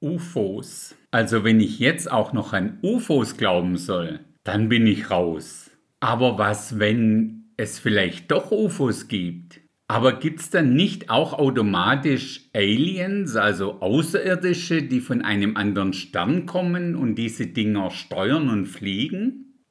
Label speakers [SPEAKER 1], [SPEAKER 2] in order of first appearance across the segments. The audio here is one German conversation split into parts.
[SPEAKER 1] UFOs. Also wenn ich jetzt auch noch an UFOs glauben soll, dann bin ich raus. Aber was, wenn es vielleicht doch UFOs gibt? Aber gibt es dann nicht auch automatisch Aliens, also Außerirdische, die von einem anderen Stern kommen und diese Dinger steuern und fliegen?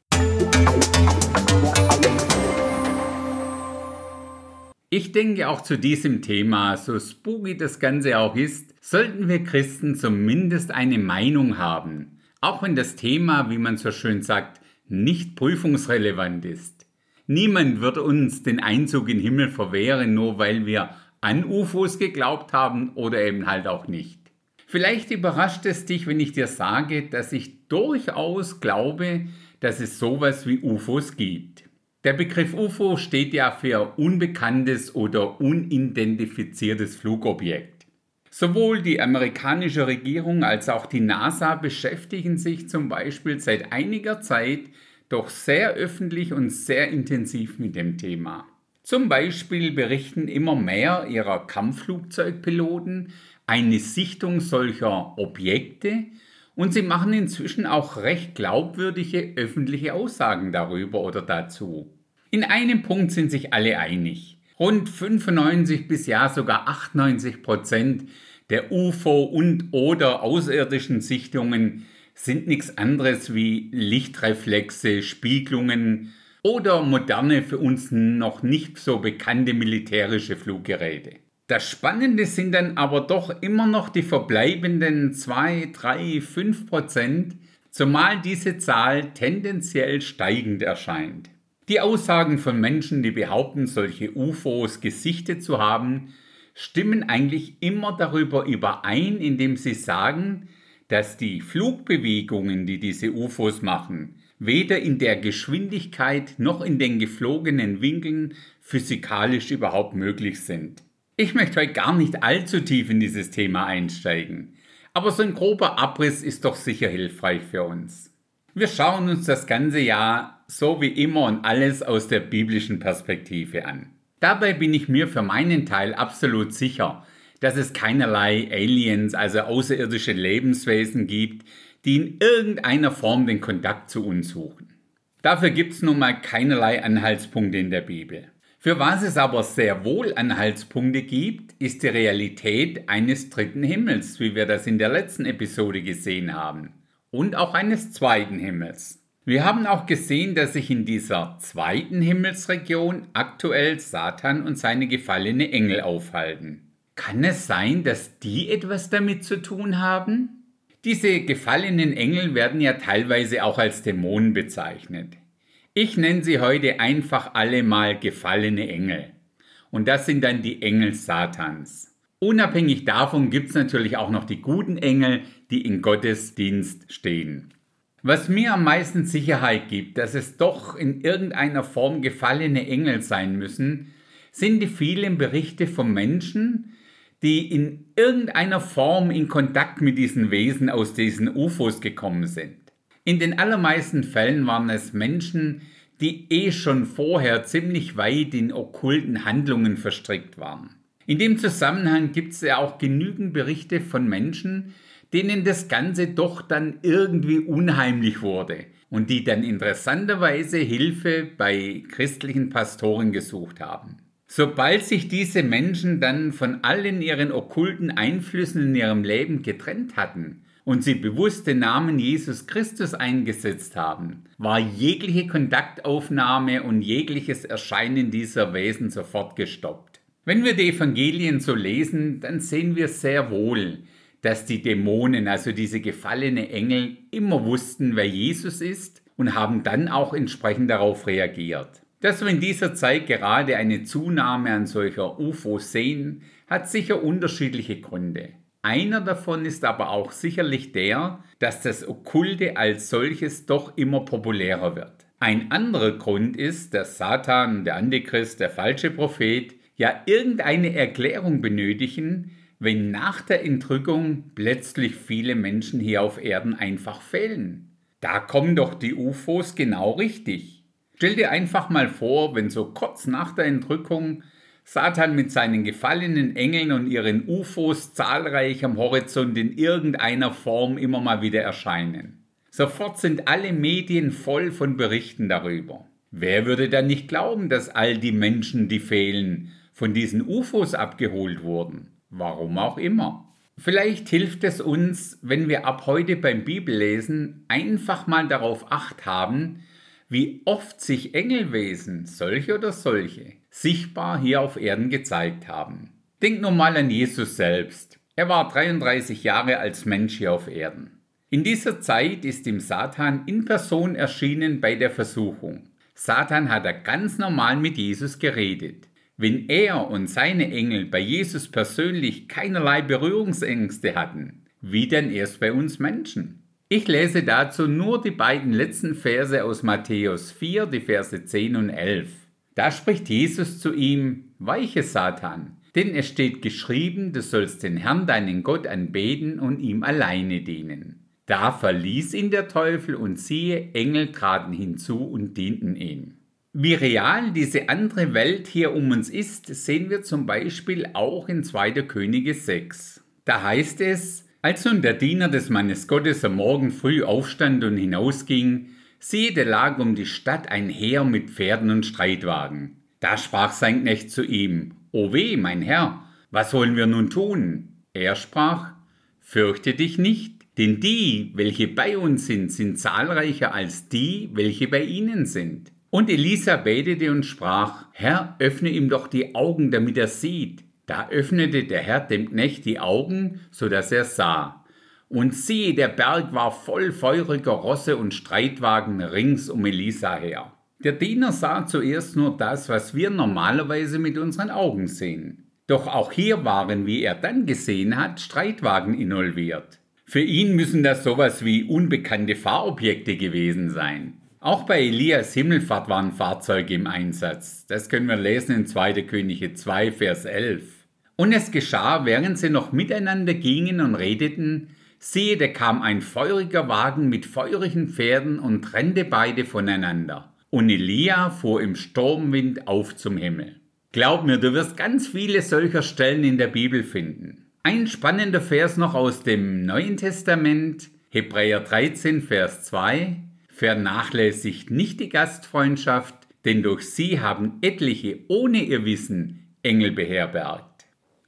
[SPEAKER 1] Ich denke auch zu diesem Thema, so spooky das Ganze auch ist, sollten wir Christen zumindest eine Meinung haben, auch wenn das Thema, wie man so schön sagt, nicht prüfungsrelevant ist. Niemand wird uns den Einzug in den Himmel verwehren, nur weil wir an UFOs geglaubt haben oder eben halt auch nicht. Vielleicht überrascht es dich, wenn ich dir sage, dass ich durchaus glaube, dass es sowas wie UFOs gibt. Der Begriff UFO steht ja für unbekanntes oder unidentifiziertes Flugobjekt. Sowohl die amerikanische Regierung als auch die NASA beschäftigen sich zum Beispiel seit einiger Zeit doch sehr öffentlich und sehr intensiv mit dem Thema. Zum Beispiel berichten immer mehr ihrer Kampfflugzeugpiloten eine Sichtung solcher Objekte und sie machen inzwischen auch recht glaubwürdige öffentliche Aussagen darüber oder dazu. In einem Punkt sind sich alle einig. Rund 95 bis ja sogar 98 Prozent der UFO- und oder außerirdischen Sichtungen sind nichts anderes wie Lichtreflexe, Spiegelungen oder moderne für uns noch nicht so bekannte militärische Fluggeräte. Das Spannende sind dann aber doch immer noch die verbleibenden 2, 3, 5 Prozent, zumal diese Zahl tendenziell steigend erscheint. Die Aussagen von Menschen, die behaupten, solche UFOs gesichtet zu haben, stimmen eigentlich immer darüber überein, indem sie sagen, dass die Flugbewegungen, die diese UFOs machen, weder in der Geschwindigkeit noch in den geflogenen Winkeln physikalisch überhaupt möglich sind. Ich möchte heute gar nicht allzu tief in dieses Thema einsteigen, aber so ein grober Abriss ist doch sicher hilfreich für uns. Wir schauen uns das ganze Jahr so wie immer und alles aus der biblischen Perspektive an. Dabei bin ich mir für meinen Teil absolut sicher, dass es keinerlei Aliens, also außerirdische Lebenswesen gibt, die in irgendeiner Form den Kontakt zu uns suchen. Dafür gibt es nun mal keinerlei Anhaltspunkte in der Bibel. Für was es aber sehr wohl Anhaltspunkte gibt, ist die Realität eines dritten Himmels, wie wir das in der letzten Episode gesehen haben, und auch eines zweiten Himmels. Wir haben auch gesehen, dass sich in dieser zweiten Himmelsregion aktuell Satan und seine gefallene Engel aufhalten. Kann es sein, dass die etwas damit zu tun haben? Diese gefallenen Engel werden ja teilweise auch als Dämonen bezeichnet. Ich nenne sie heute einfach alle mal gefallene Engel. Und das sind dann die Engel Satans. Unabhängig davon gibt es natürlich auch noch die guten Engel, die in Gottes Dienst stehen. Was mir am meisten Sicherheit gibt, dass es doch in irgendeiner Form gefallene Engel sein müssen, sind die vielen Berichte von Menschen, die in irgendeiner Form in Kontakt mit diesen Wesen aus diesen UFOs gekommen sind. In den allermeisten Fällen waren es Menschen, die eh schon vorher ziemlich weit in okkulten Handlungen verstrickt waren. In dem Zusammenhang gibt es ja auch genügend Berichte von Menschen, denen das Ganze doch dann irgendwie unheimlich wurde und die dann interessanterweise Hilfe bei christlichen Pastoren gesucht haben. Sobald sich diese Menschen dann von allen ihren okkulten Einflüssen in ihrem Leben getrennt hatten und sie bewusst den Namen Jesus Christus eingesetzt haben, war jegliche Kontaktaufnahme und jegliches Erscheinen dieser Wesen sofort gestoppt. Wenn wir die Evangelien so lesen, dann sehen wir sehr wohl, dass die Dämonen, also diese gefallene Engel, immer wussten, wer Jesus ist und haben dann auch entsprechend darauf reagiert. Dass wir in dieser Zeit gerade eine Zunahme an solcher UFOs sehen, hat sicher unterschiedliche Gründe. Einer davon ist aber auch sicherlich der, dass das Okkulte als solches doch immer populärer wird. Ein anderer Grund ist, dass Satan, der Antichrist, der falsche Prophet ja irgendeine Erklärung benötigen, wenn nach der Entrückung plötzlich viele Menschen hier auf Erden einfach fehlen. Da kommen doch die UFOs genau richtig. Stell dir einfach mal vor, wenn so kurz nach der Entrückung Satan mit seinen gefallenen Engeln und ihren UFOs zahlreich am Horizont in irgendeiner Form immer mal wieder erscheinen. Sofort sind alle Medien voll von Berichten darüber. Wer würde dann nicht glauben, dass all die Menschen, die fehlen, von diesen UFOs abgeholt wurden? Warum auch immer. Vielleicht hilft es uns, wenn wir ab heute beim Bibellesen einfach mal darauf acht haben, wie oft sich Engelwesen, solche oder solche, sichtbar hier auf Erden gezeigt haben. Denk nur mal an Jesus selbst. Er war 33 Jahre als Mensch hier auf Erden. In dieser Zeit ist ihm Satan in Person erschienen bei der Versuchung. Satan hat er ganz normal mit Jesus geredet. Wenn er und seine Engel bei Jesus persönlich keinerlei Berührungsängste hatten, wie denn erst bei uns Menschen? Ich lese dazu nur die beiden letzten Verse aus Matthäus 4, die Verse 10 und 11. Da spricht Jesus zu ihm, Weiche Satan, denn es steht geschrieben, du sollst den Herrn deinen Gott anbeten und ihm alleine dienen. Da verließ ihn der Teufel und siehe, Engel traten hinzu und dienten ihm. Wie real diese andere Welt hier um uns ist, sehen wir zum Beispiel auch in 2. Könige 6. Da heißt es, als nun der Diener des Mannes Gottes am Morgen früh aufstand und hinausging, siehe, da lag um die Stadt ein Heer mit Pferden und Streitwagen. Da sprach sein Knecht zu ihm, O weh, mein Herr, was wollen wir nun tun? Er sprach, Fürchte dich nicht, denn die, welche bei uns sind, sind zahlreicher als die, welche bei ihnen sind. Und Elisa betete und sprach, Herr, öffne ihm doch die Augen, damit er sieht. Da öffnete der Herr dem Knecht die Augen, so dass er sah. Und siehe, der Berg war voll feuriger Rosse und Streitwagen rings um Elisa her. Der Diener sah zuerst nur das, was wir normalerweise mit unseren Augen sehen. Doch auch hier waren, wie er dann gesehen hat, Streitwagen involviert. Für ihn müssen das sowas wie unbekannte Fahrobjekte gewesen sein. Auch bei Elias Himmelfahrt waren Fahrzeuge im Einsatz. Das können wir lesen in 2. Könige 2, Vers 11. Und es geschah, während sie noch miteinander gingen und redeten, siehe, da kam ein feuriger Wagen mit feurigen Pferden und trennte beide voneinander. Und Elia fuhr im Sturmwind auf zum Himmel. Glaub mir, du wirst ganz viele solcher Stellen in der Bibel finden. Ein spannender Vers noch aus dem Neuen Testament, Hebräer 13, Vers 2. Vernachlässigt nicht die Gastfreundschaft, denn durch sie haben etliche ohne ihr Wissen Engel beherbergt.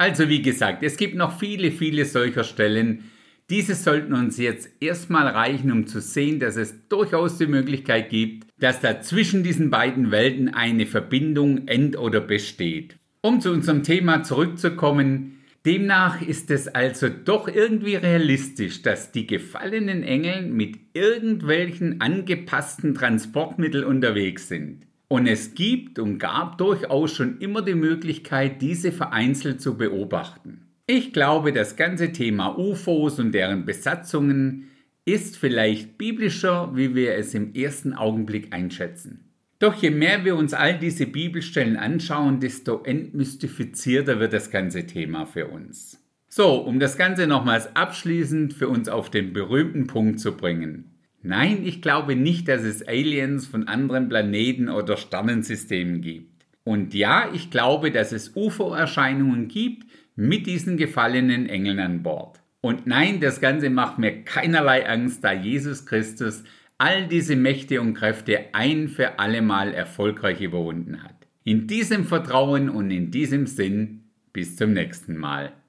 [SPEAKER 1] Also wie gesagt, es gibt noch viele, viele solcher Stellen. Diese sollten uns jetzt erstmal reichen, um zu sehen, dass es durchaus die Möglichkeit gibt, dass da zwischen diesen beiden Welten eine Verbindung end- oder besteht. Um zu unserem Thema zurückzukommen, demnach ist es also doch irgendwie realistisch, dass die gefallenen Engel mit irgendwelchen angepassten Transportmitteln unterwegs sind. Und es gibt und gab durchaus schon immer die Möglichkeit, diese vereinzelt zu beobachten. Ich glaube, das ganze Thema UFOs und deren Besatzungen ist vielleicht biblischer, wie wir es im ersten Augenblick einschätzen. Doch je mehr wir uns all diese Bibelstellen anschauen, desto entmystifizierter wird das ganze Thema für uns. So, um das Ganze nochmals abschließend für uns auf den berühmten Punkt zu bringen. Nein, ich glaube nicht, dass es Aliens von anderen Planeten oder Sternensystemen gibt. Und ja, ich glaube, dass es UFO-Erscheinungen gibt mit diesen gefallenen Engeln an Bord. Und nein, das Ganze macht mir keinerlei Angst, da Jesus Christus all diese Mächte und Kräfte ein für allemal erfolgreich überwunden hat. In diesem Vertrauen und in diesem Sinn, bis zum nächsten Mal.